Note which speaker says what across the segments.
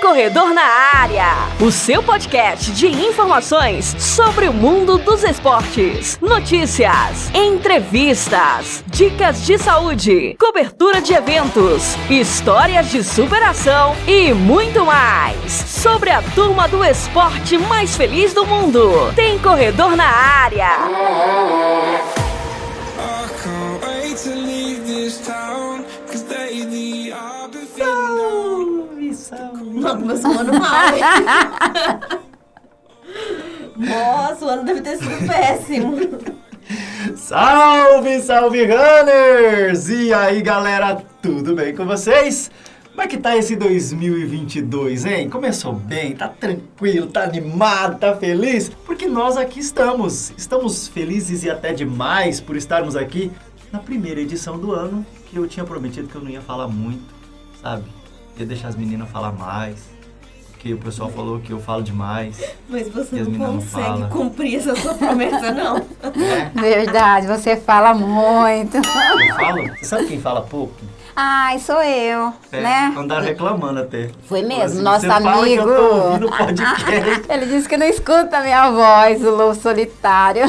Speaker 1: Corredor na Área, o seu podcast de informações sobre o mundo dos esportes, notícias, entrevistas, dicas de saúde, cobertura de eventos, histórias de superação e muito mais. Sobre a turma do esporte mais feliz do mundo. Tem Corredor na Área.
Speaker 2: Não, começou o ano mal, hein? Nossa, o ano deve ter sido péssimo.
Speaker 3: Salve, salve runners! E aí, galera, tudo bem com vocês? Como é que tá esse 2022, hein? Começou bem, tá tranquilo, tá animado, tá feliz? Porque nós aqui estamos. Estamos felizes e até demais por estarmos aqui na primeira edição do ano, que eu tinha prometido que eu não ia falar muito, sabe? Ia deixar as meninas falar mais, porque o pessoal falou que eu falo demais.
Speaker 2: Mas você não
Speaker 3: não
Speaker 2: consegue
Speaker 3: falam.
Speaker 2: cumprir essa sua promessa, não.
Speaker 3: É,
Speaker 4: Verdade, você fala muito.
Speaker 3: eu falo. Você sabe quem fala pouco?
Speaker 4: Ai, sou eu,
Speaker 3: É,
Speaker 4: né?
Speaker 3: Andaram reclamando até.
Speaker 4: Foi mesmo,
Speaker 3: Assim,
Speaker 4: nosso
Speaker 3: você fala que eu
Speaker 4: amigo.
Speaker 3: tô ouvindo podcast.
Speaker 4: Ele disse que não escuta a minha voz, o lobo solitário.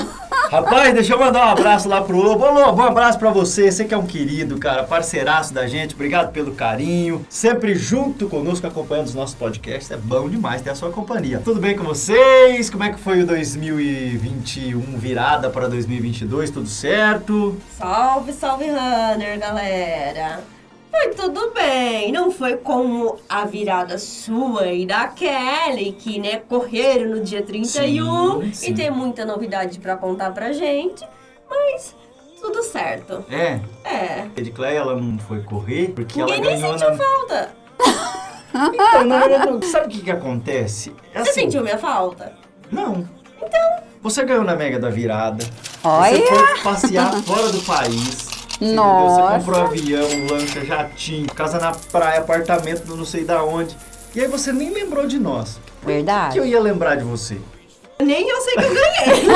Speaker 3: Rapaz, deixa eu mandar um abraço lá pro Lobo. Ô, Lobo, um abraço pra você. Você que é um querido, cara, parceiraço da gente. Obrigado pelo carinho. Sempre junto conosco, acompanhando os nossos podcasts. É bom demais ter a sua companhia. Tudo bem com vocês? Como é que foi o 2021 virada para 2022? Tudo certo?
Speaker 2: Salve, salve, runner, galera. Foi tudo bem, não foi como a virada sua e da Kelly, que, né, correram no dia 31
Speaker 3: Sim, sim.
Speaker 2: e tem muita novidade pra contar pra gente, mas tudo certo.
Speaker 3: É.
Speaker 2: É.
Speaker 3: A Edcleia, ela não foi correr porque
Speaker 2: Ninguém
Speaker 3: ela
Speaker 2: nem
Speaker 3: ganhou
Speaker 2: sentiu
Speaker 3: na...
Speaker 2: falta.
Speaker 3: Então, na verdade, sabe o que que acontece? É
Speaker 2: Você
Speaker 3: assim,
Speaker 2: sentiu minha falta?
Speaker 3: Não. Então. Você ganhou na Mega da Virada.
Speaker 4: Olha.
Speaker 3: Você foi passear fora do país. Entendeu?
Speaker 4: Nossa.
Speaker 3: Você comprou avião, lancha, jatinho, casa na praia, apartamento não sei da onde. E aí você nem lembrou de nós. Por
Speaker 4: Verdade.
Speaker 3: que eu ia lembrar de você?
Speaker 2: Nem eu sei que eu ganhei.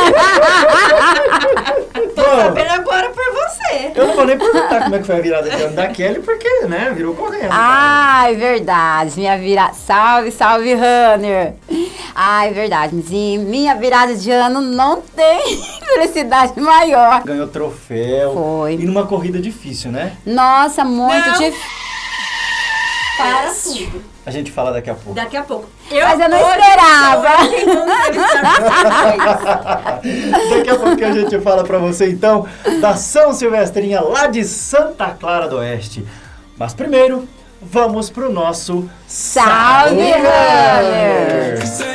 Speaker 2: Tô
Speaker 3: Bom,
Speaker 2: sabendo agora por você.
Speaker 3: eu não vou nem perguntar como é que foi a virada de ano da Kelly, porque, né, virou correndo. cara.
Speaker 4: Ai, verdade. Minha virada. Salve, salve, Runner. Ai, verdade. E minha virada de ano não tem felicidade maior.
Speaker 3: Ganhou troféu.
Speaker 4: Foi.
Speaker 3: E numa corrida difícil, né?
Speaker 4: Nossa, muito difícil.
Speaker 2: Para tudo.
Speaker 3: A gente fala daqui a pouco.
Speaker 2: Daqui a pouco.
Speaker 4: Mas eu não esperava.
Speaker 3: Daqui a pouco a gente fala pra você então da São Silvestrinha lá de Santa Clara do Oeste. Mas primeiro, vamos pro nosso
Speaker 4: Salve, Runner!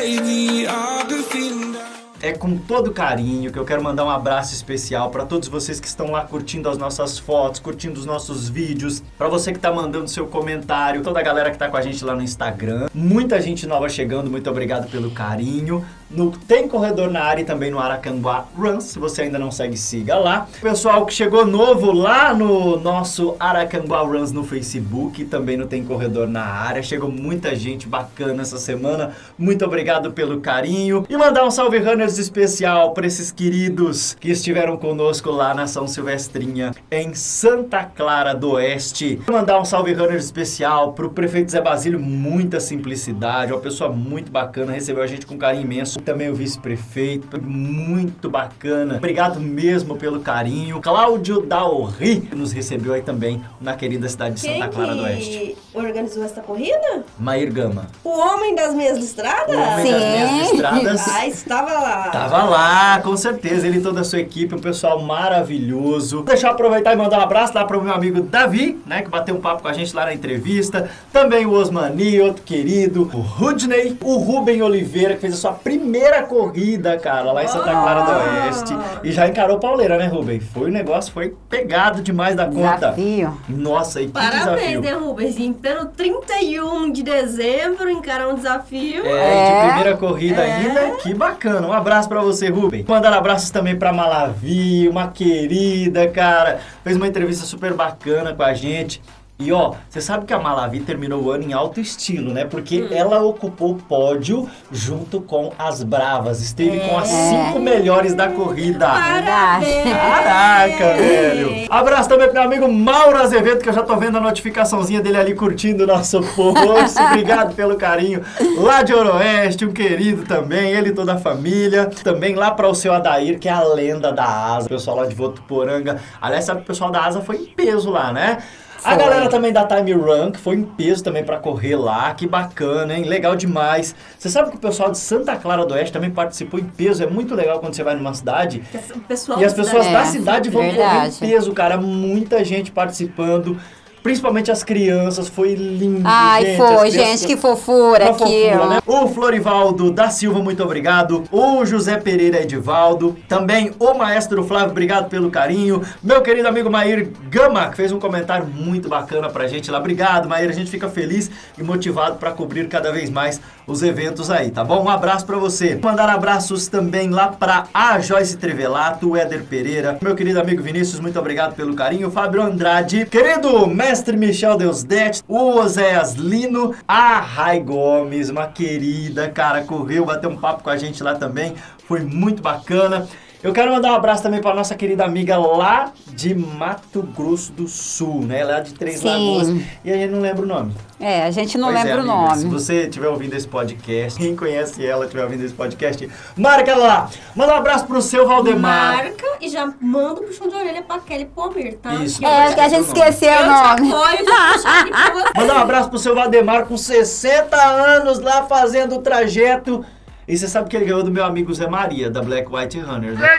Speaker 3: Com todo carinho que eu quero mandar um abraço especial para todos vocês que estão lá curtindo as nossas fotos, curtindo os nossos vídeos, para você que tá mandando seu comentário, toda a galera que tá com a gente lá no Instagram. Muita gente nova chegando, muito obrigado pelo carinho. No Tem Corredor na área e também no Aracanguá Runs, se você ainda não segue, siga lá. Pessoal que chegou novo lá no nosso Aracanguá Runs no Facebook, também no Tem Corredor na área. Chegou muita gente bacana essa semana. Muito obrigado pelo carinho. E mandar um salve runners especial para esses queridos que estiveram conosco lá na São Silvestrinha, em Santa Clara do Oeste. Mandar um salve runners especial pro prefeito Zé Basílio, muita simplicidade, uma pessoa muito bacana, recebeu a gente com carinho imenso. Também o vice-prefeito, muito bacana. Obrigado mesmo pelo carinho. Cláudio Daorri que nos recebeu aí também na querida cidade de
Speaker 2: Quem
Speaker 3: Santa Clara do Oeste.
Speaker 2: organizou essa corrida?
Speaker 3: Maír Gama.
Speaker 2: O homem das meias listradas?
Speaker 3: O homem das minhas
Speaker 4: Sim.
Speaker 3: estradas.
Speaker 2: Ah, estava lá.
Speaker 3: Tava lá, com certeza, ele e toda a sua equipe, um pessoal maravilhoso. Deixa eu aproveitar e mandar um abraço lá pro meu amigo Davi, né, que bateu um papo com a gente lá na entrevista. Também o Osmani, outro querido, o Rudney, o Ruben Oliveira, que fez a sua primeira corrida, cara, lá em Santa Clara do Oeste. E já encarou pauleira, né, Ruben? Foi o negócio, foi pegado demais da conta.
Speaker 4: Desafio.
Speaker 3: Nossa, e que
Speaker 2: Parabéns,
Speaker 3: desafio.
Speaker 2: né, Rubens? Em pleno 31 de dezembro, encarar um desafio.
Speaker 3: É,
Speaker 4: É.
Speaker 3: de primeira corrida
Speaker 2: É.
Speaker 3: ainda, que bacana. Um abraço pra você, Rubem. Mandar abraços também pra Malavi, uma querida, cara. Fez uma entrevista super bacana com a gente. E ó, você sabe que a Malavi terminou o ano em alto estilo, né? Porque ela ocupou o pódio junto com as Bravas. Esteve com as cinco melhores da corrida.
Speaker 2: Parabéns!
Speaker 3: Caraca, velho! Abraço também pro meu amigo Mauro Azevedo, que eu já tô vendo a notificaçãozinha dele ali curtindo o nosso post. Obrigado pelo carinho. Lá de Oroeste, um querido também, ele e toda a família. Também lá para o seu Adair, que é a lenda da asa. O pessoal lá de Votuporanga. Aliás, sabe que o pessoal da asa foi em peso lá, né? A
Speaker 4: Foi.
Speaker 3: galera também da Time Run, que foi em peso também pra correr lá, que bacana, hein? Legal demais. Você sabe que o pessoal de Santa Clara do Oeste também participou em peso, é muito legal quando você vai numa cidade
Speaker 2: O pessoal
Speaker 3: e as
Speaker 2: da
Speaker 3: pessoas
Speaker 2: cidade-
Speaker 3: da
Speaker 4: É,
Speaker 3: cidade vão correr
Speaker 4: verdade.
Speaker 3: em peso, cara. Muita gente participando, principalmente as crianças. Foi lindo.
Speaker 4: Ai,
Speaker 3: gente.
Speaker 4: foi, gente, que fofura
Speaker 3: fofura, né? O Florivaldo da Silva, muito obrigado. O José Pereira Edivaldo. Também o maestro Flávio, obrigado pelo carinho. Meu querido amigo Maír Gama, que fez um comentário muito bacana pra gente lá. Obrigado, Maír. A gente fica feliz e motivado pra cobrir cada vez mais os eventos aí, tá bom? Um abraço pra você. Mandar abraços também lá pra a Joyce Trevelato, o Éder Pereira. Meu querido amigo Vinícius, muito obrigado pelo carinho. Fábio Andrade. Querido mestre Michel Deusdete. O Oséias Lino. A Rai Gomes, uma querida, cara, correu, bateu um papo com a gente lá também. Foi muito bacana. Eu quero mandar um abraço também para nossa querida amiga lá de Mato Grosso do Sul, né? Lá de Três
Speaker 4: Sim.
Speaker 3: Lagoas. E a gente não lembra o nome.
Speaker 4: É, a gente não
Speaker 3: Pois é,
Speaker 4: lembra o
Speaker 3: amiga, Se
Speaker 4: nome.
Speaker 3: você estiver ouvindo esse podcast, quem conhece ela, estiver ouvindo esse podcast, marca ela lá. Manda um abraço pro seu Valdemar.
Speaker 2: Marca e já manda um puxão de orelha pra Kelly Pomir, tá?
Speaker 3: Isso.
Speaker 4: É, que a
Speaker 2: te-
Speaker 4: gente
Speaker 3: Esqueceu o
Speaker 4: o nome.
Speaker 2: você.
Speaker 3: Manda um abraço pro seu Valdemar com 60 anos lá fazendo o trajeto. E você sabe que ele ganhou do meu amigo Zé Maria, da Black White Runners, né?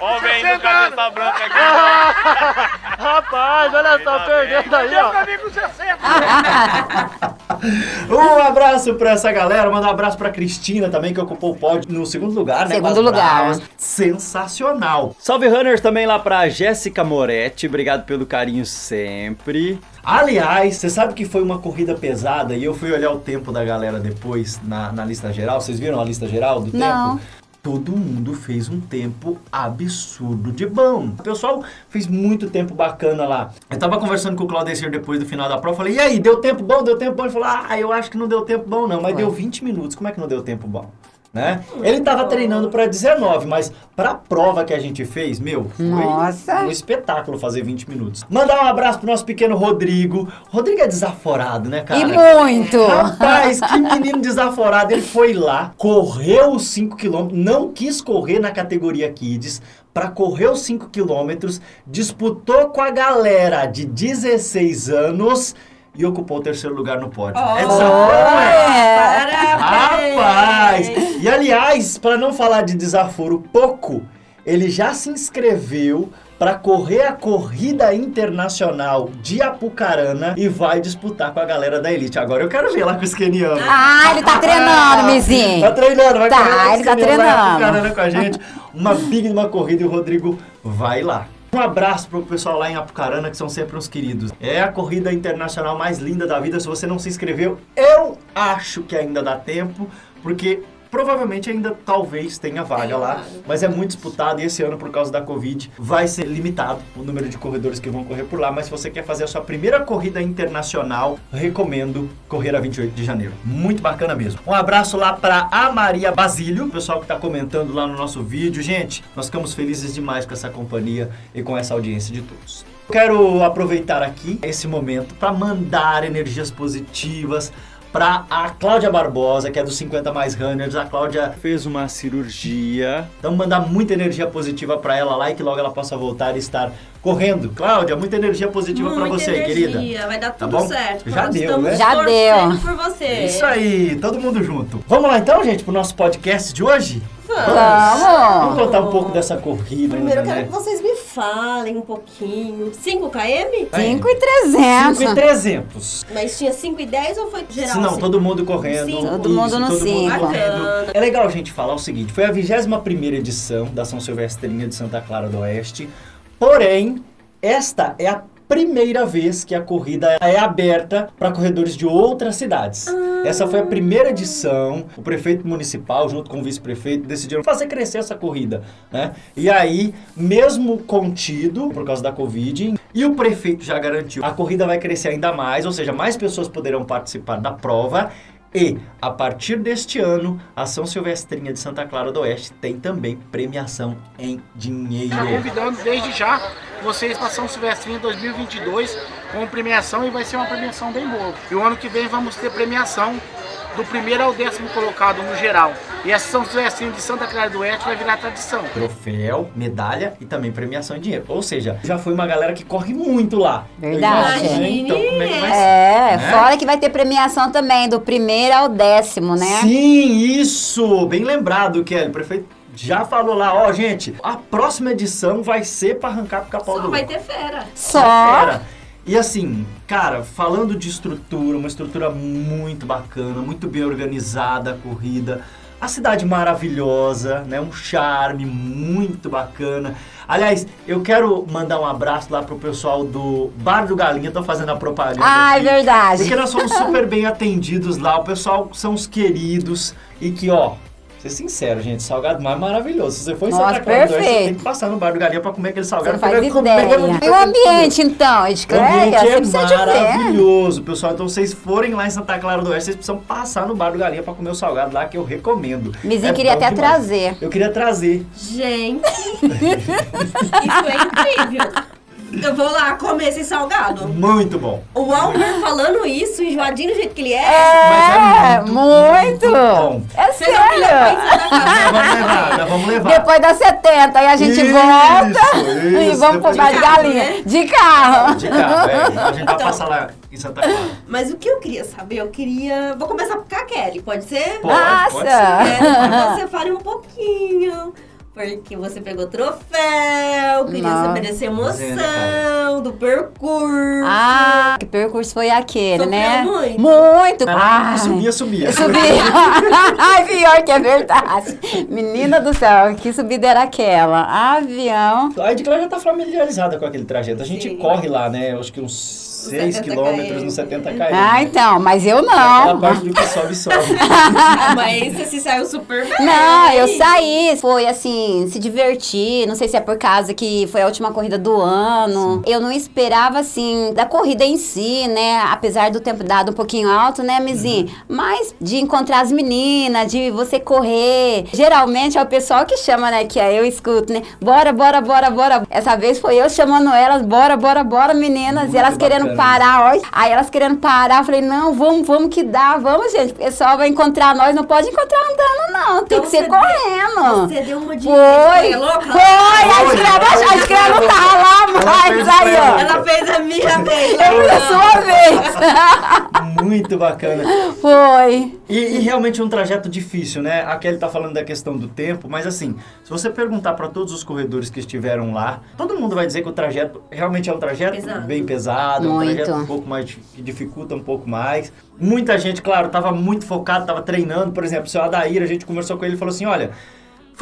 Speaker 5: Ó, vem do cabeça branca aqui.
Speaker 3: Rapaz, olha só, perdendo aí, ó.
Speaker 5: pra mim com 60.
Speaker 3: Um abraço pra essa galera, manda um abraço pra Cristina também, que ocupou o pódio no segundo lugar, né?
Speaker 4: Segundo
Speaker 3: com
Speaker 4: lugar.
Speaker 3: Bravas. Sensacional. Salve Runners também lá pra Jéssica Moretti, obrigado pelo carinho sempre. Aliás, você sabe que foi uma corrida pesada e eu fui olhar o tempo da galera depois na, na lista geral. Vocês viram a lista geral do
Speaker 4: Não.
Speaker 3: tempo? Todo mundo fez um tempo absurdo de bom. O pessoal fez muito tempo bacana lá. Eu tava conversando com o Claudecir depois do final da prova. Falei, e aí, deu tempo bom? Deu tempo bom? Ele falou, ah, eu acho que não deu tempo bom não. Mas
Speaker 4: Foi.
Speaker 3: deu 20 minutos. Como é que não deu tempo bom? Né? Ele tava treinando pra 19, mas pra prova que a gente fez, meu, foi
Speaker 4: Nossa.
Speaker 3: um espetáculo fazer 20 minutos. Mandar um abraço pro nosso pequeno Rodrigo. Rodrigo é desaforado, né, cara?
Speaker 4: E muito.
Speaker 3: Rapaz, que menino desaforado. Ele foi lá, correu os 5 km, não quis correr na categoria Kids, pra correr os 5 km, disputou com a galera de 16 anos e ocupou o terceiro lugar no pódio. é desaforo, é? Rapaz! E aliás, para não falar de desaforo pouco, ele já se inscreveu para correr a corrida internacional de Apucarana e vai disputar com a galera da Elite. Agora eu quero ver lá com os kenianos.
Speaker 4: Ah, ele tá treinando, Mizinho.
Speaker 3: Tá treinando, vai
Speaker 4: Tá,
Speaker 3: correr
Speaker 4: ele tá treinando.
Speaker 3: Apucarana com a gente. Uma big de uma corrida e o Rodrigo vai lá. Um abraço pro pessoal lá em Apucarana, que são sempre uns queridos. É a corrida internacional mais linda da vida. Se você não se inscreveu, eu acho que ainda dá tempo, porque provavelmente ainda talvez tenha vaga lá, mas é muito disputado e esse ano, por causa da Covid, vai ser limitado o número de corredores que vão correr por lá. Mas se você quer fazer a sua primeira corrida internacional, recomendo correr a 28 de janeiro. Muito bacana mesmo. Um abraço lá para a Maria Basílio, o pessoal que tá comentando lá no nosso vídeo. Gente, nós ficamos felizes demais com essa companhia e com essa audiência de todos. Quero aproveitar aqui esse momento para mandar energias positivas para a Cláudia Barbosa, que é dos 50 Mais Runners. A Cláudia fez uma cirurgia. Então, mandar muita energia positiva para ela lá e que logo ela possa voltar e estar correndo. Cláudia, muita energia positiva para
Speaker 2: Muita
Speaker 3: você,
Speaker 2: energia,
Speaker 3: querida.
Speaker 2: Vai dar
Speaker 3: Tá
Speaker 2: tudo
Speaker 3: bom?
Speaker 2: certo.
Speaker 3: Já
Speaker 2: Nós
Speaker 3: deu,
Speaker 2: estamos
Speaker 3: né?
Speaker 4: Já deu.
Speaker 2: por você.
Speaker 3: Isso aí, todo mundo junto. Vamos lá então, gente, pro nosso podcast de hoje? Vamos
Speaker 4: Vamos.
Speaker 3: contar um pouco dessa corrida.
Speaker 2: Primeiro eu
Speaker 3: né?
Speaker 2: quero que vocês me falem um pouquinho. 5 km?
Speaker 4: 5 e 300.
Speaker 3: 5 e 300.
Speaker 2: Mas tinha 5 e 10 ou foi geral?
Speaker 3: Se não,
Speaker 2: assim?
Speaker 3: todo mundo correndo.
Speaker 2: Sim.
Speaker 4: Todo mundo no
Speaker 3: todo mundo
Speaker 4: cinco.
Speaker 3: correndo. É legal a gente falar o seguinte: foi a 21 edição da São Silvestrinha de Santa Clara do Oeste. Porém, esta é a primeira vez que a corrida é aberta para corredores de outras cidades. Essa foi a primeira edição. O prefeito municipal, junto com o vice-prefeito, decidiram fazer crescer essa corrida, né? E aí, mesmo contido por causa da Covid, e o prefeito já garantiu, a corrida vai crescer ainda mais, ou seja, mais pessoas poderão participar da prova. E, a partir deste ano, a São Silvestrinha de Santa Clara do Oeste tem também premiação em dinheiro.
Speaker 6: Tá convidando desde já vocês para São Silvestrinho 2022 com premiação e vai ser uma premiação bem boa. E o ano que vem vamos ter premiação do primeiro ao décimo colocado no geral. E essa São Silvestrinho de Santa Clara do Oeste vai virar tradição.
Speaker 3: Troféu, medalha e também premiação em dinheiro. Ou seja, já foi uma galera que corre muito lá.
Speaker 4: Verdade.
Speaker 3: Sei, Então, como é que vai ser?
Speaker 4: É,
Speaker 3: Né?
Speaker 4: fora que vai ter premiação também, do primeiro ao décimo, né?
Speaker 3: Sim, isso! Bem lembrado, Kelly. O prefeito já falou lá, ó, gente, a próxima edição vai ser para arrancar pro capau
Speaker 2: Só
Speaker 3: do
Speaker 2: vai ter fera.
Speaker 4: Só.
Speaker 3: Fera. E assim, cara, falando de estrutura, uma estrutura muito bacana, muito bem organizada a corrida. A cidade maravilhosa, né? Um charme muito bacana. Aliás, eu quero mandar um abraço lá pro pessoal do Bar do Galinha, tô fazendo a propaganda.
Speaker 4: Ah, é
Speaker 3: aqui.
Speaker 4: verdade.
Speaker 3: Porque nós somos super bem atendidos lá, o pessoal são os queridos e que, ó, ser sincero, gente, salgado mais maravilhoso. Se você for em
Speaker 4: Nossa,
Speaker 3: Santa Clara do Oeste, você tem que passar no Bar do Galinha pra comer aquele
Speaker 4: Você
Speaker 3: salgado.
Speaker 4: não faz ideia. E o ambiente, então,
Speaker 3: o
Speaker 4: Edcleia?
Speaker 3: ambiente
Speaker 4: Você
Speaker 3: é maravilhoso, pessoal. Então, vocês forem lá em Santa Clara do Oeste, vocês precisam passar no Bar do Galinha pra comer o salgado lá, que eu recomendo.
Speaker 4: Mizinho
Speaker 3: É
Speaker 4: queria até
Speaker 3: demais.
Speaker 4: trazer.
Speaker 3: Eu queria trazer.
Speaker 2: Gente, isso é incrível. Eu vou lá comer esse salgado.
Speaker 3: Muito bom.
Speaker 2: O Albert falando isso, enjoadinho do jeito que ele é.
Speaker 4: É,
Speaker 3: é
Speaker 4: muito.
Speaker 3: bom.
Speaker 4: É sério.
Speaker 3: vamos levar, vamos levar.
Speaker 4: Depois das 70, aí a gente
Speaker 3: Isso,
Speaker 4: volta e
Speaker 3: isso,
Speaker 4: vamos pro
Speaker 3: depois
Speaker 4: bar
Speaker 2: de
Speaker 4: de galinha.
Speaker 2: né?
Speaker 4: De carro.
Speaker 3: De carro, é. A gente
Speaker 2: Então.
Speaker 3: passar lá em Santa Clara.
Speaker 2: Mas o que eu queria saber, eu queria. Vou começar com a Kelly, pode ser?
Speaker 3: Pode, pode ser.
Speaker 4: Nossa.
Speaker 2: Que você fale um pouquinho. Porque você pegou troféu, queria
Speaker 4: Nossa.
Speaker 2: saber dessa emoção, do percurso.
Speaker 4: Ah, que percurso foi aquele,
Speaker 2: Sofreu
Speaker 4: né?
Speaker 2: muito?
Speaker 4: Muito.
Speaker 3: Ah, subia, subia.
Speaker 4: Subia. Ai, pior que é verdade. Menina do céu, que subida era aquela? Avião.
Speaker 3: A Edclar já tá familiarizada com aquele trajeto. A gente
Speaker 2: Sim.
Speaker 3: corre lá, né? Acho que uns 6
Speaker 2: 70
Speaker 3: quilômetros nos 70 km.
Speaker 4: Ah, então, mas eu
Speaker 3: Aquela
Speaker 4: não.
Speaker 3: parte do que sobe, sobe.
Speaker 2: Mas você se saiu super bem.
Speaker 4: Não, eu saí, foi assim, se divertir. Não sei se é por causa que foi a última corrida do ano. Eu não esperava, assim, da corrida em si, né? Apesar do tempo dado um pouquinho alto, né, Mizinho? Mas de encontrar as meninas, de você correr. Geralmente é o pessoal que chama, né? Que aí eu escuto, né? Bora, bora, bora, bora. Essa vez foi eu chamando elas, bora, bora, bora, meninas.
Speaker 3: Muito
Speaker 4: e elas querendo
Speaker 3: bacana
Speaker 4: parar, ó. Aí elas querendo parar, eu falei, não, vamos, vamos que dá, vamos, gente. O pessoal vai encontrar nós, não pode encontrar andando, não. Tem
Speaker 2: Então
Speaker 4: que ser
Speaker 2: você
Speaker 4: correndo.
Speaker 2: Você deu uma de
Speaker 4: Foi!
Speaker 2: louca?
Speaker 4: Foi! A escrava, a escrava não tava lá
Speaker 3: Ela
Speaker 4: mais,
Speaker 3: fez
Speaker 4: aí, ó.
Speaker 2: Ela fez a minha vez.
Speaker 4: Eu fiz a sua vez.
Speaker 3: Muito bacana.
Speaker 4: Foi.
Speaker 3: E, e realmente é um trajeto difícil, né? A Kelly tá falando da questão do tempo, mas assim, se você perguntar para todos os corredores que estiveram lá, todo mundo vai dizer que o trajeto realmente é um trajeto
Speaker 2: Pesado.
Speaker 3: bem pesado, é um
Speaker 4: Muito.
Speaker 3: trajeto um pouco mais que dificulta um pouco mais. Muita gente, claro, tava muito focado, tava treinando, por exemplo, o seu Adair, a gente conversou com ele e falou assim, olha,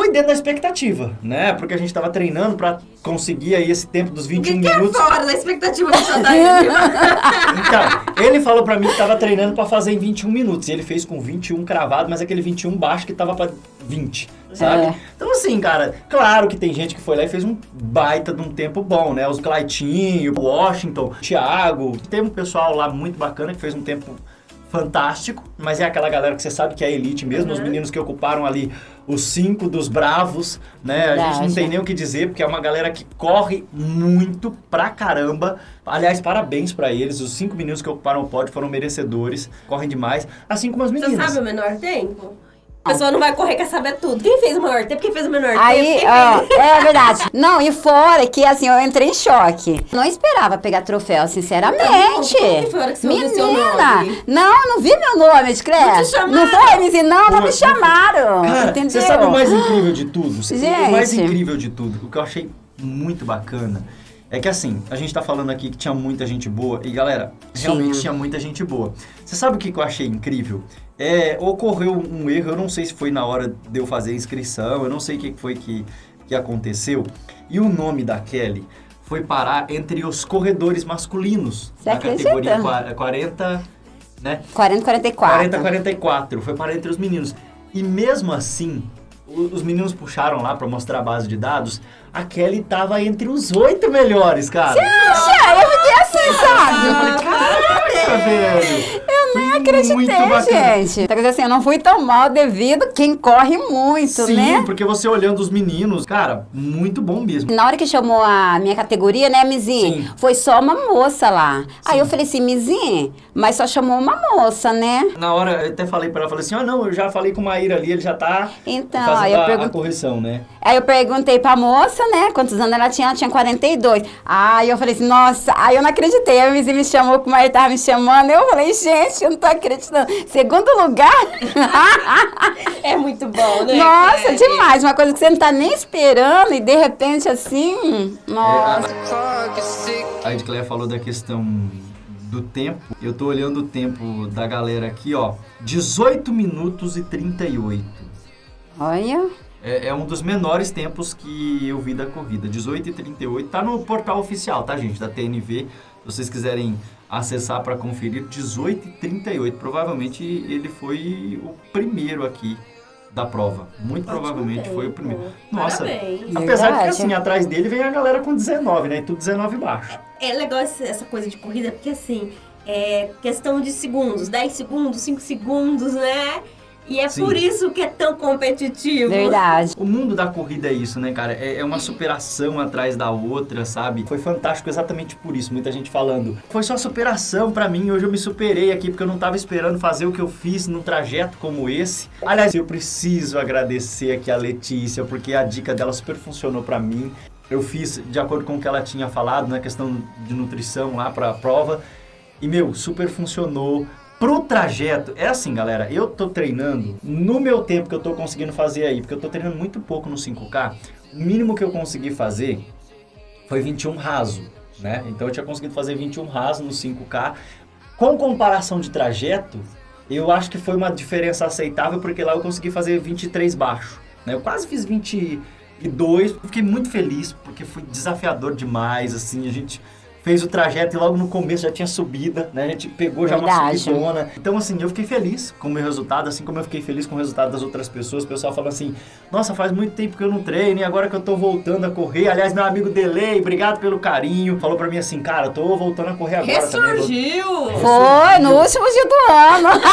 Speaker 3: foi dentro da expectativa, né? Porque a gente tava treinando para conseguir aí esse tempo dos
Speaker 2: O
Speaker 3: 21
Speaker 2: que, que é
Speaker 3: minutos.
Speaker 2: fora da expectativa do Xandai?
Speaker 3: Então, ele falou pra mim que tava treinando pra fazer em 21 minutos. E ele fez com 21 cravado, mas aquele 21 baixo que tava pra 20, sabe?
Speaker 4: É.
Speaker 3: Então, assim, cara, claro que tem gente que foi lá e fez um baita de um tempo bom, né? Os Claitinho, o Washington, o Thiago. Teve um pessoal lá muito bacana que fez um tempo fantástico, mas é aquela galera que você sabe que é elite mesmo, os meninos que ocuparam ali os cinco dos bravos, né? A gente não
Speaker 4: Verdade.
Speaker 3: tem nem o que dizer, porque é uma galera que corre muito pra caramba. Aliás, parabéns pra eles, os cinco meninos que ocuparam o pódio foram merecedores, correm demais, assim como as
Speaker 2: Você
Speaker 3: meninas.
Speaker 2: sabe o menor tempo? A pessoa não vai correr, quer saber tudo. Quem fez o maior tempo? Quem fez o menor
Speaker 4: Aí,
Speaker 2: tempo?
Speaker 4: Ó, é verdade. Não, e fora que assim, eu entrei em choque. Não esperava pegar troféu, sinceramente.
Speaker 2: Como que foi a hora que você ouviu seu
Speaker 4: Menina,
Speaker 2: nome?
Speaker 4: não, eu não vi meu nome, de
Speaker 2: Não te chamaram?
Speaker 4: Não foi, Mizinho? Não, não me chamaram.
Speaker 3: Cara,
Speaker 4: entendeu?
Speaker 3: você sabe o mais incrível de tudo? Cê- O mais
Speaker 4: Gente.
Speaker 3: incrível de tudo, o que eu achei muito bacana, é que assim, a gente tá falando aqui que tinha muita gente boa, e galera, realmente
Speaker 4: Tinha.
Speaker 3: tinha muita gente boa. Você sabe o que, que eu achei incrível? É, ocorreu um erro, eu não sei se foi na hora de eu fazer a inscrição, eu não sei o que foi que, que aconteceu, e o nome da Kelly foi parar entre os corredores masculinos.
Speaker 4: Você
Speaker 3: na
Speaker 4: acredita?
Speaker 3: categoria qua- 40, né?
Speaker 4: 40, 44.
Speaker 3: 40 44, foi parar entre os meninos. E mesmo assim, os meninos puxaram lá pra mostrar a base de dados, a Kelly tava entre os oito melhores, cara.
Speaker 4: Poxa, eu fiquei assim, sabe?
Speaker 3: Eu falei, caraca, velho. Eu
Speaker 4: Não acreditei, gente. Quer dizer assim, eu não fui tão mal devido quem corre muito,
Speaker 3: Sim,
Speaker 4: né?
Speaker 3: porque você olhando os meninos, cara, muito bom mesmo.
Speaker 4: Na hora que chamou a minha categoria, né, Mizinho?
Speaker 3: Sim.
Speaker 4: Foi só uma moça lá. Aí eu falei assim, Mizinho, mas só chamou uma moça, né?
Speaker 3: Na hora, eu até falei pra ela, falei assim, ah, não, eu já falei com o Maíra ali, ele já tá
Speaker 4: Então,
Speaker 3: fazendo
Speaker 4: aí eu
Speaker 3: a,
Speaker 4: pergun-
Speaker 3: a correção, né?
Speaker 4: Aí eu perguntei pra moça, né, quantos anos ela tinha? Ela tinha 42. Aí eu falei assim, nossa, aí eu não acreditei. A Mizinho me chamou, que o marido tava me chamando. Eu falei, gente, eu não tô acreditando. Segundo lugar?
Speaker 2: É muito bom, né?
Speaker 4: nossa,
Speaker 2: Kelly?
Speaker 4: demais. Uma coisa que você não tá nem esperando e de repente assim, nossa.
Speaker 3: A Edcleia falou da questão do tempo. Eu tô olhando o tempo da galera aqui, ó. 18 minutos e 38.
Speaker 4: Olha.
Speaker 3: É, é um dos menores tempos que eu vi da corrida. 18 e 38. Tá no portal oficial, tá, gente? Da TNV. Se vocês quiserem acessar para conferir, 18 e 38. Provavelmente ele foi o primeiro aqui da prova. Muito provavelmente foi o primeiro. Nossa,
Speaker 2: Parabéns.
Speaker 3: apesar de que assim, atrás dele vem a galera com 19, né? E tudo 19 baixo.
Speaker 2: É legal essa essa coisa de corrida, porque assim, é questão de segundos, 10 segundos, 5 segundos, né? E é
Speaker 3: Sim.
Speaker 2: por isso que é tão competitivo.
Speaker 4: Verdade.
Speaker 3: O mundo da corrida é isso, né, cara? É, é uma superação atrás da outra, sabe? Foi fantástico exatamente por isso. Muita gente falando. Foi só superação pra mim. Hoje eu me superei aqui porque eu não tava esperando fazer o que eu fiz num trajeto como esse. Aliás, eu preciso agradecer aqui a Letícia porque a dica dela super funcionou pra mim. Eu fiz de acordo com o que ela tinha falado na questão de nutrição lá pra prova. E, meu, super funcionou. Pro trajeto, é assim, galera, eu tô treinando no meu tempo que eu tô conseguindo fazer aí, porque eu tô treinando muito pouco no 5K. O mínimo que eu consegui fazer foi 21 raso, né? Então eu tinha conseguido fazer 21 raso no 5K. Com comparação de trajeto, eu acho que foi uma diferença aceitável, porque lá eu consegui fazer 23 baixo, né? Eu quase fiz 22, fiquei muito feliz, porque foi desafiador demais, assim, a gente fez o trajeto e logo no começo já tinha subida, né? A gente pegou já uma
Speaker 4: Verdade.
Speaker 3: subidona. Então, assim, eu fiquei feliz com o meu resultado, assim como eu fiquei feliz com o resultado das outras pessoas. O pessoal falou assim, nossa, faz muito tempo que eu não treino e agora que eu tô voltando a correr. Aliás, meu amigo Delay, obrigado pelo carinho. Falou pra mim assim, cara, eu tô voltando a correr agora também.
Speaker 2: Ressurgiu!
Speaker 4: Foi no último dia do ano.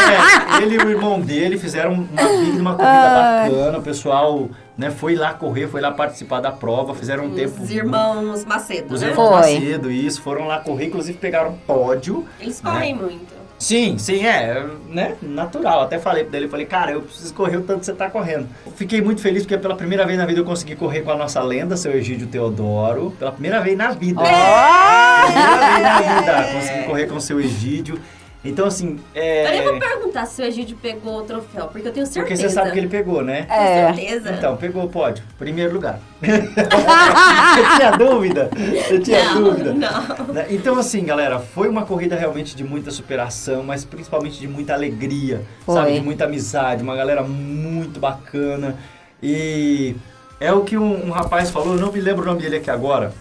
Speaker 3: É, ele e o irmão dele fizeram uma big uma corrida bacana. O pessoal né, foi lá correr, foi lá participar da prova, fizeram um tempo.
Speaker 2: Os irmãos Macedo,
Speaker 3: Os
Speaker 2: né?
Speaker 3: irmãos
Speaker 4: Foi.
Speaker 3: Macedo, isso, foram lá correr, inclusive pegaram pódio.
Speaker 2: Eles
Speaker 3: né?
Speaker 2: correm muito.
Speaker 3: Sim, sim, é, né? Natural. Até falei pra ele, falei, cara, eu preciso correr o tanto que você tá correndo. Fiquei muito feliz porque pela primeira vez na vida eu consegui correr com a nossa lenda, seu Egídio Teodoro. Pela primeira vez na vida. Primeira vez na vida. Consegui correr com o seu Egídio. Então, assim, é.
Speaker 2: Eu nem vou perguntar se o Egídio pegou o troféu, porque eu tenho certeza.
Speaker 3: Porque você sabe que ele pegou, né?
Speaker 4: É.
Speaker 2: certeza.
Speaker 3: Então, pegou o pódio. Primeiro lugar. eu tinha dúvida. Eu tinha
Speaker 2: não,
Speaker 3: dúvida.
Speaker 2: não.
Speaker 3: Né? Então, assim, galera, foi uma corrida realmente de muita superação, mas principalmente de muita alegria,
Speaker 4: Foi.
Speaker 3: sabe? De muita amizade, uma galera muito bacana. E é o que um, um rapaz falou, eu não me lembro o nome dele aqui agora,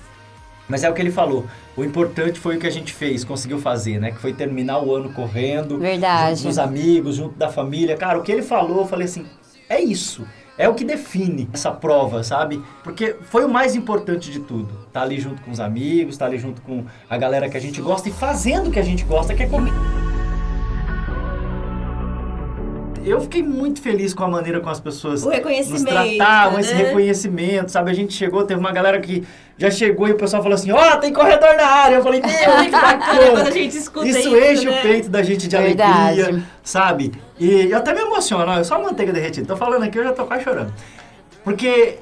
Speaker 3: mas é o que ele falou. O importante foi o que a gente fez, conseguiu fazer, né? Que foi terminar o ano correndo.
Speaker 4: Verdade.
Speaker 3: Junto dos amigos, junto da família. Cara, o que ele falou, eu falei assim, é isso. É o que define essa prova, sabe? Porque foi o mais importante de tudo. Tá ali junto com os amigos, tá ali junto com a galera que a gente gosta e fazendo o que a gente gosta, que é comer. Eu fiquei muito feliz com a maneira como as pessoas
Speaker 2: O reconhecimento,
Speaker 3: nos tratavam, esse
Speaker 2: né?
Speaker 3: reconhecimento, sabe? A gente chegou, teve uma galera que já chegou e o pessoal falou assim, ó, tem corredor na área. Eu falei, meu, que bacana.
Speaker 2: A gente escuta
Speaker 3: isso,
Speaker 2: isso,
Speaker 3: enche
Speaker 2: né?
Speaker 3: o peito da gente de
Speaker 4: Verdade.
Speaker 3: alegria, sabe? E eu até me emociono, ó, eu só manteiga derretida. Tô falando aqui, eu já tô quase chorando. Porque,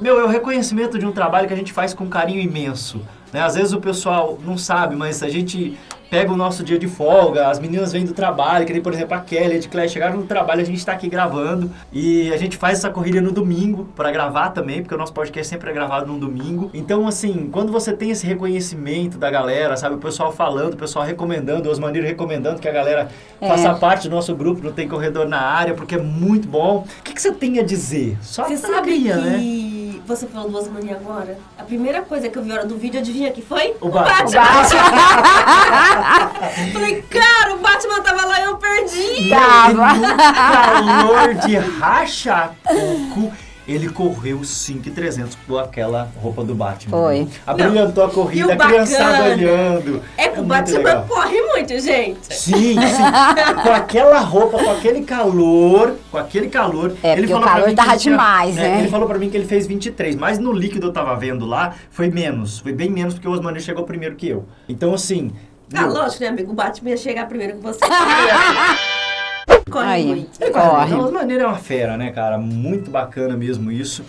Speaker 3: meu, é o reconhecimento de um trabalho que a gente faz com carinho imenso. Né? Às vezes o pessoal não sabe, mas a gente pega o nosso dia de folga, as meninas vêm do trabalho, que nem, por exemplo, a Kelly, a de Claire, chegaram no trabalho, a gente tá aqui gravando e a gente faz essa corrida no domingo para gravar também, porque o nosso podcast sempre é gravado no domingo. Então, assim, quando você tem esse reconhecimento da galera, sabe, o pessoal falando, o pessoal recomendando, os maneiros recomendando que a galera
Speaker 4: É.
Speaker 3: faça parte do nosso grupo, não tem corredor na área, porque é muito bom. O que, que você tem a dizer? Só
Speaker 2: Você sabe
Speaker 3: alegria, né?
Speaker 2: Você falou do Osmani agora. A primeira coisa que eu vi na hora do vídeo, adivinha que foi?
Speaker 3: O Batman.
Speaker 2: Falei, cara, o Batman tava lá e eu perdi.
Speaker 4: Tava.
Speaker 3: Calor de racha-coco, ele correu 5,300 com aquela roupa do Batman.
Speaker 4: Foi.
Speaker 3: Abrilhantou a corrida,
Speaker 2: o
Speaker 3: a criançada olhando.
Speaker 2: É que o
Speaker 3: muito
Speaker 2: Batman
Speaker 3: legal.
Speaker 2: corre muito, gente.
Speaker 3: Sim, sim. com aquela roupa, com aquele calor, com aquele calor.
Speaker 4: É, porque o
Speaker 3: pra
Speaker 4: calor tava
Speaker 3: ele tinha-
Speaker 4: demais,
Speaker 3: é,
Speaker 4: né?
Speaker 3: Ele falou pra mim que ele fez 23, mas no líquido eu tava vendo lá, foi menos. Foi bem menos, porque o Osmani chegou primeiro que eu. Então, assim...
Speaker 2: Ah,
Speaker 3: meu,
Speaker 2: lógico, né, amigo? O Batman ia chegar primeiro que você. Corre
Speaker 4: Aí.
Speaker 2: muito.
Speaker 3: ele corre.
Speaker 4: Corre.
Speaker 3: Então, Osmani é uma fera, né, cara? Muito bacana mesmo isso.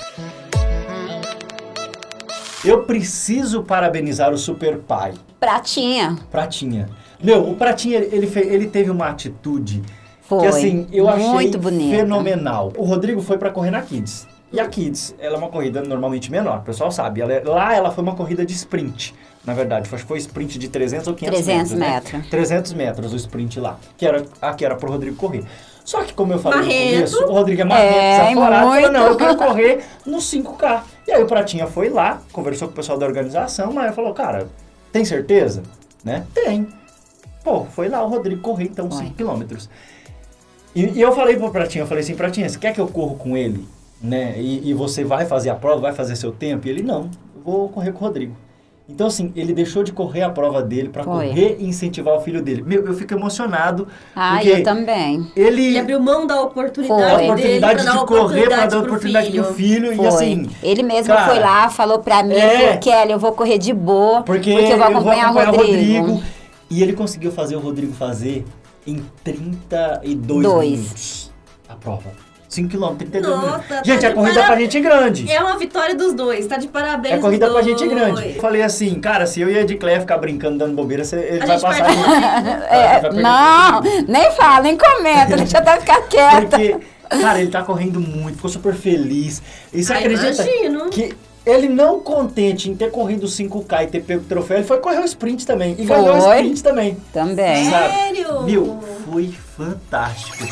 Speaker 3: Eu preciso parabenizar o Super Pai.
Speaker 4: Pratinha.
Speaker 3: Pratinha. Meu, o Pratinha, ele, ele, teve uma atitude
Speaker 4: Foi.
Speaker 3: que, assim, eu achei
Speaker 4: Muito bonita.
Speaker 3: fenomenal. O Rodrigo foi pra correr na Kids. E a Kids, ela é uma corrida normalmente menor, o pessoal sabe. Ela é- lá ela foi uma corrida de sprint, na verdade. Acho que foi sprint de 300 ou 500
Speaker 4: 300
Speaker 3: metros. né?
Speaker 4: metros.
Speaker 3: 300 metros o sprint lá, que era, aqui era pro Rodrigo correr. Só que, como eu falei
Speaker 2: Marrento.
Speaker 3: no começo, o Rodrigo é marrento,
Speaker 4: É,
Speaker 3: falou,
Speaker 4: muito.
Speaker 3: não, eu quero correr no 5K. E aí o Pratinha foi lá, conversou com o pessoal da organização, mas falou, cara, tem certeza? Né? Tem. Pô, foi lá o Rodrigo correr, então,
Speaker 4: Foi.
Speaker 3: 5 quilômetros. E, e eu falei pro Pratinha, eu falei assim, Pratinha, você quer que eu corro com ele? Né? E, e você vai fazer a prova, vai fazer seu tempo? E ele, não, eu vou correr com o Rodrigo. Então, assim, ele deixou de correr a prova dele pra
Speaker 4: Foi.
Speaker 3: correr e incentivar o filho dele. Meu, eu fico emocionado.
Speaker 4: Ah,
Speaker 3: porque
Speaker 4: eu também.
Speaker 3: Ele,
Speaker 2: Ele abriu mão da oportunidade
Speaker 4: Foi.
Speaker 3: a
Speaker 2: dele
Speaker 3: oportunidade de correr pra dar
Speaker 2: pro
Speaker 3: oportunidade
Speaker 2: filho.
Speaker 3: pro filho.
Speaker 4: Foi.
Speaker 3: E assim,
Speaker 4: ele mesmo
Speaker 3: cara,
Speaker 4: foi lá, falou pra mim,
Speaker 3: é.
Speaker 4: Kelly, eu vou correr de boa,
Speaker 3: porque,
Speaker 4: eu vou acompanhar, o Rodrigo.
Speaker 3: E ele conseguiu fazer o Rodrigo fazer em 32
Speaker 4: Dois.
Speaker 3: minutos a prova. 5 km, 32
Speaker 2: Nossa,
Speaker 3: minutos.
Speaker 2: tá
Speaker 3: Gente, é corrida
Speaker 2: para-
Speaker 3: pra gente grande.
Speaker 2: É uma vitória dos dois, tá de parabéns.
Speaker 3: É corrida pra gente grande. Eu falei assim, cara, se eu e a Edicléia ficar brincando, dando bobeira, você- ele
Speaker 2: A
Speaker 3: vai passar.
Speaker 2: perde
Speaker 3: vai
Speaker 4: É,
Speaker 3: perder
Speaker 4: não, nem fala, nem comenta, deixa até ficar quieta.
Speaker 3: Porque, cara, ele tá correndo muito, ficou super feliz. E você
Speaker 2: Ah,
Speaker 3: acredita
Speaker 2: imagino.
Speaker 3: que ele não contente em ter corrido 5K e ter pego o troféu, ele foi correr o sprint também. E
Speaker 4: Foi.
Speaker 3: ganhou o sprint também.
Speaker 4: Também.
Speaker 3: Sabe?
Speaker 2: Sério?
Speaker 3: Meu, foi fantástico.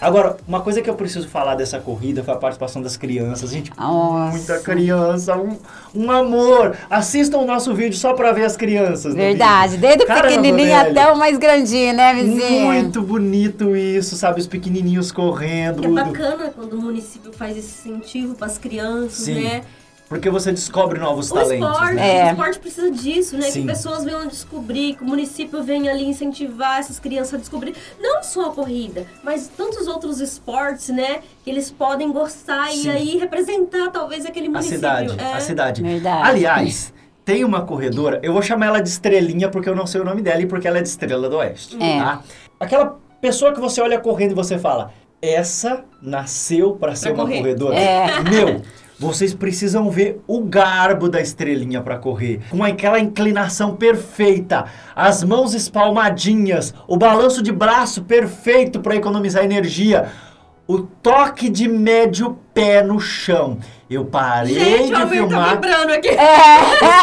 Speaker 3: Agora, uma coisa que eu preciso falar dessa corrida foi a participação das crianças. Gente,
Speaker 4: Nossa.
Speaker 3: muita criança, um, um amor. Assistam o nosso vídeo só pra ver as crianças.
Speaker 4: Verdade, desde o
Speaker 3: Caramba,
Speaker 4: pequenininho
Speaker 3: velho.
Speaker 4: até o mais grandinho, né, vizinho?
Speaker 3: Muito bonito isso, sabe? Os pequenininhos correndo.
Speaker 2: É bacana quando o município faz esse incentivo pras crianças,
Speaker 3: Sim.
Speaker 2: né?
Speaker 3: Porque você descobre novos
Speaker 2: O
Speaker 3: talentos.
Speaker 2: esporte,
Speaker 3: né?
Speaker 4: É.
Speaker 2: o esporte precisa disso, né?
Speaker 3: Sim.
Speaker 2: Que pessoas venham descobrir, que o município venha ali incentivar essas crianças a descobrir não só a corrida, mas tantos outros esportes, né? Que eles podem gostar
Speaker 3: Sim.
Speaker 2: e aí representar talvez aquele
Speaker 3: A
Speaker 2: município.
Speaker 3: cidade,
Speaker 2: É.
Speaker 3: a cidade.
Speaker 4: Verdade.
Speaker 3: Aliás, tem uma corredora, eu vou chamar ela de Estrelinha porque eu não sei o nome dela e porque ela é de Estrela do Oeste.
Speaker 4: É.
Speaker 3: Tá? Aquela pessoa que você olha correndo e você fala, essa nasceu para ser uma
Speaker 2: correr.
Speaker 3: corredora.
Speaker 4: É.
Speaker 3: Meu, vocês precisam ver o garbo da Estrelinha para correr. Com aquela inclinação perfeita, as mãos espalmadinhas, o balanço de braço perfeito para economizar energia. O toque de médio pé no chão. Eu parei
Speaker 2: Gente, o
Speaker 3: de
Speaker 2: tá
Speaker 3: filmar.
Speaker 2: vibrando aqui.
Speaker 3: Eu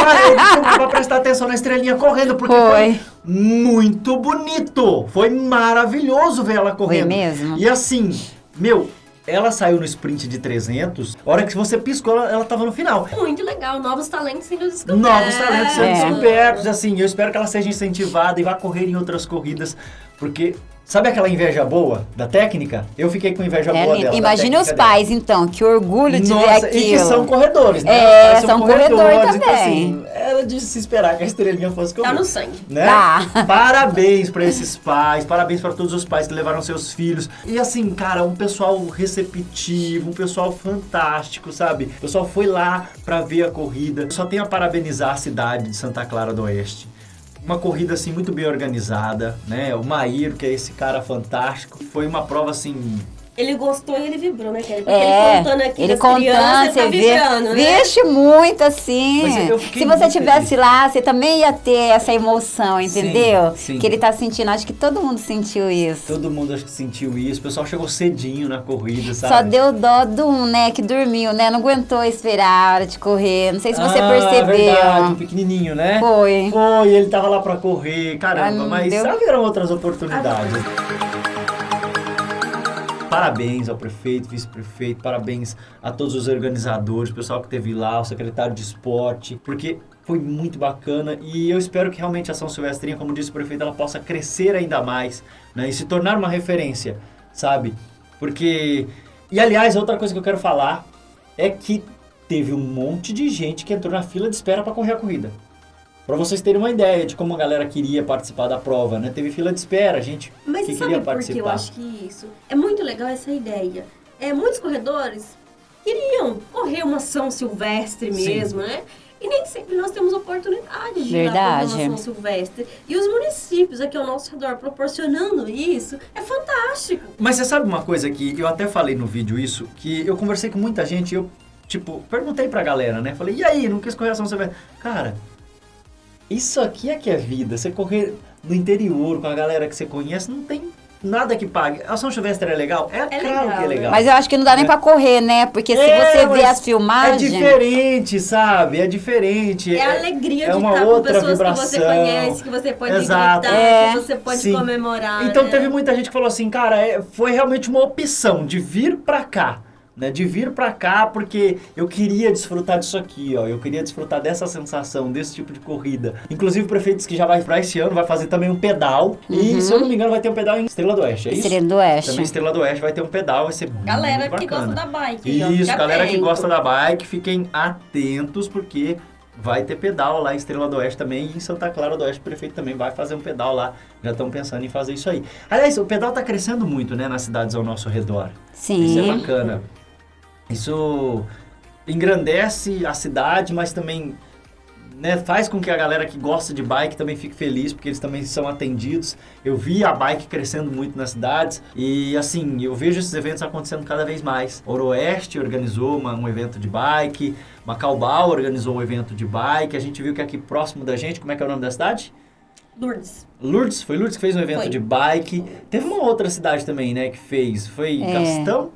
Speaker 3: parei de filmar pra prestar atenção na estrelinha correndo, porque foi,
Speaker 4: Foi.
Speaker 3: muito bonito. Foi maravilhoso ver ela correndo.
Speaker 4: mesmo.
Speaker 3: E assim, meu, ela saiu no sprint de 300. A hora que você piscou, ela, ela tava no final.
Speaker 2: Muito legal, novos talentos sendo descobertos.
Speaker 3: Novos talentos sendo
Speaker 4: É.
Speaker 3: descobertos. Assim, eu espero que ela seja incentivada e vá correr em outras corridas, porque. Sabe aquela inveja boa da técnica? Eu fiquei com inveja
Speaker 4: É
Speaker 3: boa dela. da
Speaker 4: Imagine os
Speaker 3: técnica dela.
Speaker 4: pais, então, que orgulho de ver
Speaker 3: Nossa,
Speaker 4: aquilo.
Speaker 3: e que são corredores, né?
Speaker 4: É,
Speaker 3: Os pais
Speaker 4: são corredor
Speaker 3: Então,
Speaker 4: também.
Speaker 3: assim, era de se esperar que a estrelinha fosse correr.
Speaker 2: Tá no sangue.
Speaker 3: Né?
Speaker 4: Tá.
Speaker 3: Parabéns pra esses pais, parabéns pra todos os pais que levaram seus filhos. E assim, cara, um pessoal receptivo, um pessoal fantástico, sabe? O pessoal foi lá pra ver a corrida. Só tenho a parabenizar a cidade de Santa Clara do Oeste. Uma corrida assim muito bem organizada, né? O Maíro, que é esse cara fantástico, foi uma prova assim
Speaker 2: Ele gostou e ele vibrou, né, Kelly? Porque
Speaker 4: É,
Speaker 2: ele contando aqui
Speaker 4: ele
Speaker 2: das
Speaker 4: contando,
Speaker 2: crianças,
Speaker 4: você
Speaker 2: ele tá
Speaker 4: vê.
Speaker 2: vibrando, né?
Speaker 4: Vixe, muito assim. Se você tivesse
Speaker 3: feliz.
Speaker 4: lá, você também ia ter essa emoção, entendeu?
Speaker 3: sim.
Speaker 4: Que ele tá sentindo. Acho que todo mundo sentiu isso.
Speaker 3: Todo mundo acho que sentiu isso. O pessoal chegou cedinho na corrida, sabe?
Speaker 4: Só deu dó do um, né, que dormiu, né? Não aguentou esperar a hora de correr. Não sei se você
Speaker 3: ah,
Speaker 4: percebeu.
Speaker 3: verdade, pequenininho, né?
Speaker 4: Foi.
Speaker 3: Foi, ele tava lá pra correr,
Speaker 4: Ah,
Speaker 3: caramba,
Speaker 4: não
Speaker 3: mas
Speaker 4: deu.
Speaker 3: haverão outras oportunidades. Parabéns ao prefeito, vice-prefeito, parabéns a todos os organizadores, o pessoal que teve lá, o secretário de esporte, porque foi muito bacana e eu espero que realmente a São Silvestrinha, como disse o prefeito, ela possa crescer ainda mais né, e se tornar uma referência, sabe? Porque. E aliás, outra coisa que eu quero falar é que teve um monte de gente que entrou na fila de espera para correr a corrida. Para vocês terem uma ideia de como a galera queria participar da prova, né? Teve fila de espera, gente
Speaker 2: Mas
Speaker 3: que
Speaker 2: sabe
Speaker 3: queria
Speaker 2: por que eu acho que isso? É muito legal essa ideia. É, muitos corredores queriam correr uma São Silvestre
Speaker 3: Sim.
Speaker 2: mesmo, né? E nem sempre nós temos oportunidade de ir lá
Speaker 4: Verdade.
Speaker 2: correr uma São Silvestre. E os municípios aqui ao nosso redor proporcionando isso é fantástico.
Speaker 3: Mas você sabe uma coisa que eu até falei no vídeo isso, que eu conversei com muita gente e eu, tipo, perguntei pra galera, né? Falei, e aí, não quis correr a São Silvestre? Cara, isso aqui é que é vida. Você correr no interior com a galera que você conhece, não tem nada que pague. A São Silvestre é legal? É, claro
Speaker 2: legal,
Speaker 3: que é
Speaker 2: né?
Speaker 3: legal.
Speaker 4: Mas eu acho que não dá nem pra correr, né? Porque se
Speaker 3: É,
Speaker 4: você vê as filmagens.
Speaker 3: É diferente, sabe? É diferente.
Speaker 2: É, a alegria
Speaker 3: é
Speaker 2: de
Speaker 3: uma
Speaker 2: estar com pessoas que você
Speaker 3: vibração.
Speaker 2: conhece, que você pode
Speaker 3: Exato.
Speaker 2: gritar,
Speaker 4: É,
Speaker 2: que você pode
Speaker 3: sim.
Speaker 2: comemorar.
Speaker 3: Então
Speaker 2: né?
Speaker 3: teve muita gente que falou assim, cara, é- foi realmente uma opção de vir pra cá. Né, de vir pra cá porque eu queria desfrutar disso aqui, ó. Eu queria desfrutar dessa sensação, desse tipo de corrida. Inclusive o prefeito disse que já vai pra esse ano, vai fazer também um pedal. E se eu não me engano, vai ter um pedal em Estrela do Oeste, é isso?
Speaker 4: Estrela do Oeste.
Speaker 3: Também Estrela do Oeste vai ter um pedal, vai ser
Speaker 2: Galera
Speaker 3: muito
Speaker 2: que
Speaker 3: bacana.
Speaker 2: gosta da bike.
Speaker 3: Isso, galera que
Speaker 2: atento.
Speaker 3: gosta da bike, fiquem atentos porque vai ter pedal lá em Estrela do Oeste também e em Santa Clara do Oeste o prefeito também vai fazer um pedal lá. Já estão pensando em fazer isso aí. Aliás, o pedal tá crescendo muito, né, nas cidades ao nosso redor. Isso é
Speaker 4: Sim.
Speaker 3: bacana. Isso engrandece a cidade, mas também né, faz com que a galera que gosta de bike também fique feliz, porque eles também são atendidos. Eu vi a bike crescendo muito nas cidades e, assim, eu vejo esses eventos acontecendo cada vez mais. Oroeste organizou uma- um evento de bike, Macaubal organizou um evento de bike. A gente viu que aqui próximo da gente, como é que é o nome da cidade?
Speaker 2: Lourdes.
Speaker 3: Lourdes, foi Lourdes que fez um evento
Speaker 2: Foi.
Speaker 3: de bike. Teve uma outra cidade também, né, que fez. Foi
Speaker 4: É.
Speaker 3: Gastão?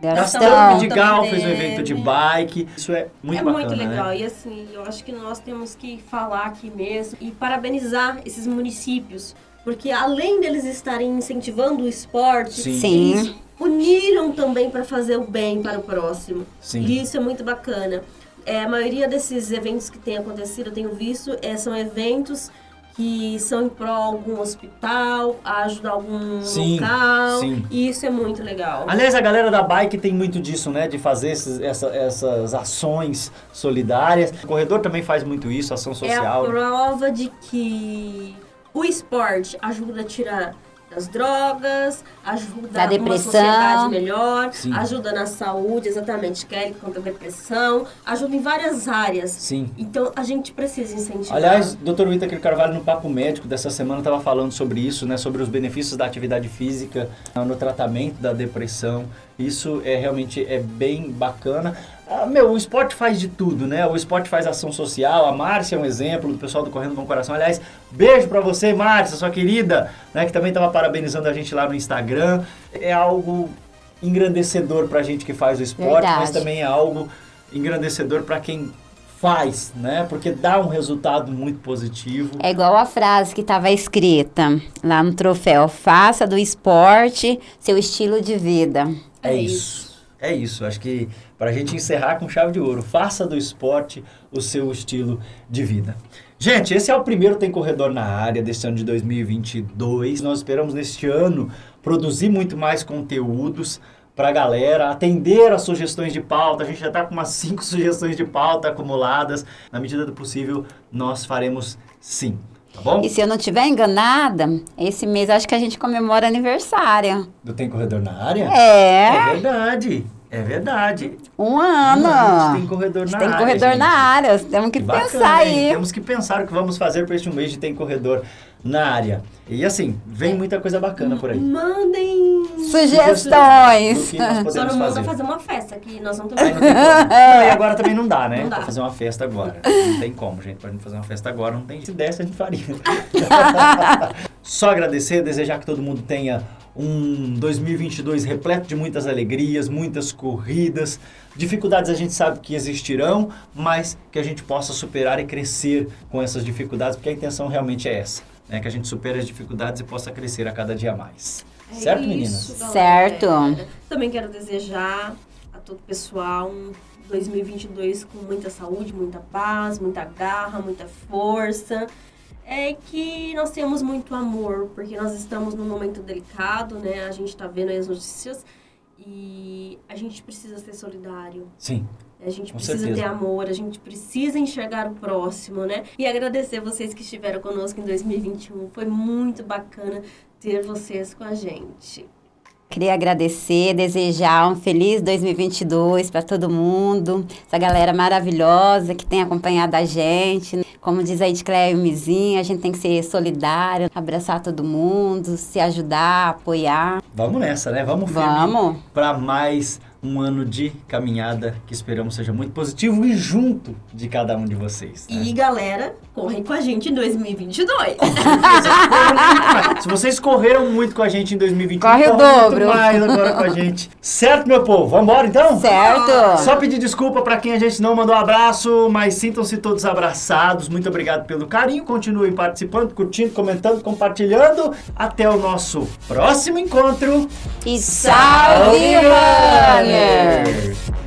Speaker 2: Gastão.
Speaker 3: Gastão de Gal
Speaker 2: também
Speaker 3: fez um evento de bike. Isso é muito
Speaker 2: é
Speaker 3: bacana,
Speaker 2: muito legal.
Speaker 3: né?
Speaker 2: E assim, eu acho que nós temos que falar aqui mesmo e parabenizar esses municípios. Porque além deles estarem incentivando o esporte,
Speaker 3: Sim.
Speaker 4: Sim.
Speaker 2: eles uniram também para fazer o bem para o próximo.
Speaker 3: Sim.
Speaker 2: E isso é muito bacana. É, a maioria desses eventos que tem acontecido, eu tenho visto, é, são eventos que são em prol algum hospital, ajudar algum
Speaker 3: Sim,
Speaker 2: local.
Speaker 3: sim.
Speaker 2: E isso é muito legal.
Speaker 3: Aliás, a galera da bike tem muito disso, né? De fazer esses- essa- essas ações solidárias. O corredor também faz muito isso, ação
Speaker 2: É a
Speaker 3: social.
Speaker 2: prova de que o esporte ajuda a tirar das drogas, ajuda
Speaker 4: Da
Speaker 2: uma
Speaker 4: depressão.
Speaker 2: sociedade melhor,
Speaker 3: Sim.
Speaker 2: ajuda na saúde, exatamente, Kelly, contra a depressão, ajuda em várias áreas.
Speaker 3: Sim.
Speaker 2: Então a gente precisa incentivar.
Speaker 3: Aliás, Dr. Whittaker Carvalho, no Papo Médico dessa semana, estava falando sobre isso, né? Sobre os benefícios da atividade física no tratamento da depressão. Isso é realmente é bem bacana. Ah, meu, o esporte faz de tudo, né? O esporte faz ação social. A Márcia é um exemplo do pessoal do Correndo Bom Coração. Aliás, beijo pra você, Márcia, sua querida, né? Que também estava parabenizando a gente lá no Instagram. É algo engrandecedor pra gente que faz o esporte, mas
Speaker 4: Verdade.
Speaker 3: também é algo engrandecedor pra quem faz, né? Porque dá um resultado muito positivo.
Speaker 4: É igual a frase que estava escrita lá no troféu: faça do esporte seu estilo de vida.
Speaker 3: É,
Speaker 2: É
Speaker 3: isso. É isso. Acho que para a gente encerrar com chave de ouro, faça do esporte o seu estilo de vida. Gente, esse é o primeiro Tem Corredor na área desse ano de 2022. Nós esperamos neste ano produzir muito mais conteúdos para a galera, atender as sugestões de pauta. A gente já está com umas cinco sugestões de pauta acumuladas. Na medida do possível, nós faremos sim. Tá bom?
Speaker 4: E se eu não estiver enganada, esse mês acho que a gente comemora aniversário.
Speaker 3: Do Tem Corredor na área?
Speaker 4: É,
Speaker 3: É verdade. É verdade.
Speaker 4: um ano.
Speaker 3: A gente tem corredor na
Speaker 4: tem
Speaker 3: área,
Speaker 4: corredor
Speaker 3: gente.
Speaker 4: na área. Temos que,
Speaker 3: bacana,
Speaker 4: pensar aí.
Speaker 3: Temos que pensar o que vamos fazer para este mês de Tem Corredor na área. E assim, vem muita coisa bacana por aí.
Speaker 2: Mandem.
Speaker 4: Sugestões.
Speaker 2: Só não manda
Speaker 3: fazer.
Speaker 2: fazer uma festa, que nós não.
Speaker 3: Não, e agora também não dá, né?
Speaker 2: Não dá.
Speaker 3: Pra fazer uma festa agora. Não tem como, gente. Pra gente fazer uma festa agora, não tem. Se desse, a gente faria. Só agradecer, desejar que todo mundo tenha um 2022 repleto de muitas alegrias, muitas corridas. Dificuldades a gente sabe que existirão, mas que a gente possa superar e crescer com essas dificuldades, porque a intenção realmente é essa, né? Que a gente supere as dificuldades e possa crescer a cada dia mais.
Speaker 2: É
Speaker 3: Certo,
Speaker 2: isso,
Speaker 3: meninas?
Speaker 2: galera.
Speaker 4: Certo.
Speaker 2: Também quero desejar a todo o pessoal um 2022 com muita saúde, muita paz, muita garra, muita força. É que nós temos muito amor, porque nós estamos num momento delicado, né? A gente tá vendo aí as notícias e a gente precisa ser solidário.
Speaker 3: Sim.
Speaker 2: A gente
Speaker 3: Com
Speaker 2: precisa
Speaker 3: certeza.
Speaker 2: ter amor, a gente precisa enxergar o próximo, né? E agradecer vocês que estiveram conosco em 2021. Foi muito bacana ter vocês com a gente.
Speaker 4: Queria agradecer, desejar um feliz 2022 para todo mundo, essa galera maravilhosa que tem acompanhado a gente. Como diz a Edcléia e o Mizinho, a gente tem que ser solidário, abraçar todo mundo, se ajudar, apoiar.
Speaker 3: Vamos nessa, né? Vamos firme
Speaker 4: Vamos.
Speaker 3: para mais um ano de caminhada que esperamos seja muito positivo e junto de cada um de vocês. né?
Speaker 2: E galera, correm com a gente em 2022.
Speaker 3: Se vocês correram muito com a gente em 2021,
Speaker 4: Corre o dobro.
Speaker 3: mais agora com a gente. Certo, meu povo? Vambora então?
Speaker 4: Certo?
Speaker 3: Só pedir desculpa pra quem a gente não mandou abraço, mas sintam-se todos abraçados. Muito obrigado pelo carinho. Continuem participando, curtindo, comentando, compartilhando. Até o nosso próximo encontro.
Speaker 4: E salve, runner!
Speaker 1: Tem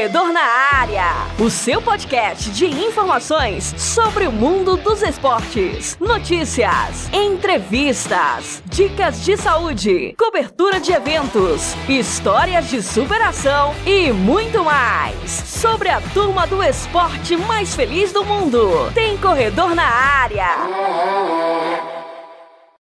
Speaker 1: Corredor na Área, o seu podcast de informações sobre o mundo dos esportes, notícias, entrevistas, dicas de saúde, cobertura de eventos, histórias de superação e muito mais sobre a turma do esporte mais feliz do mundo. Tem Corredor na Área.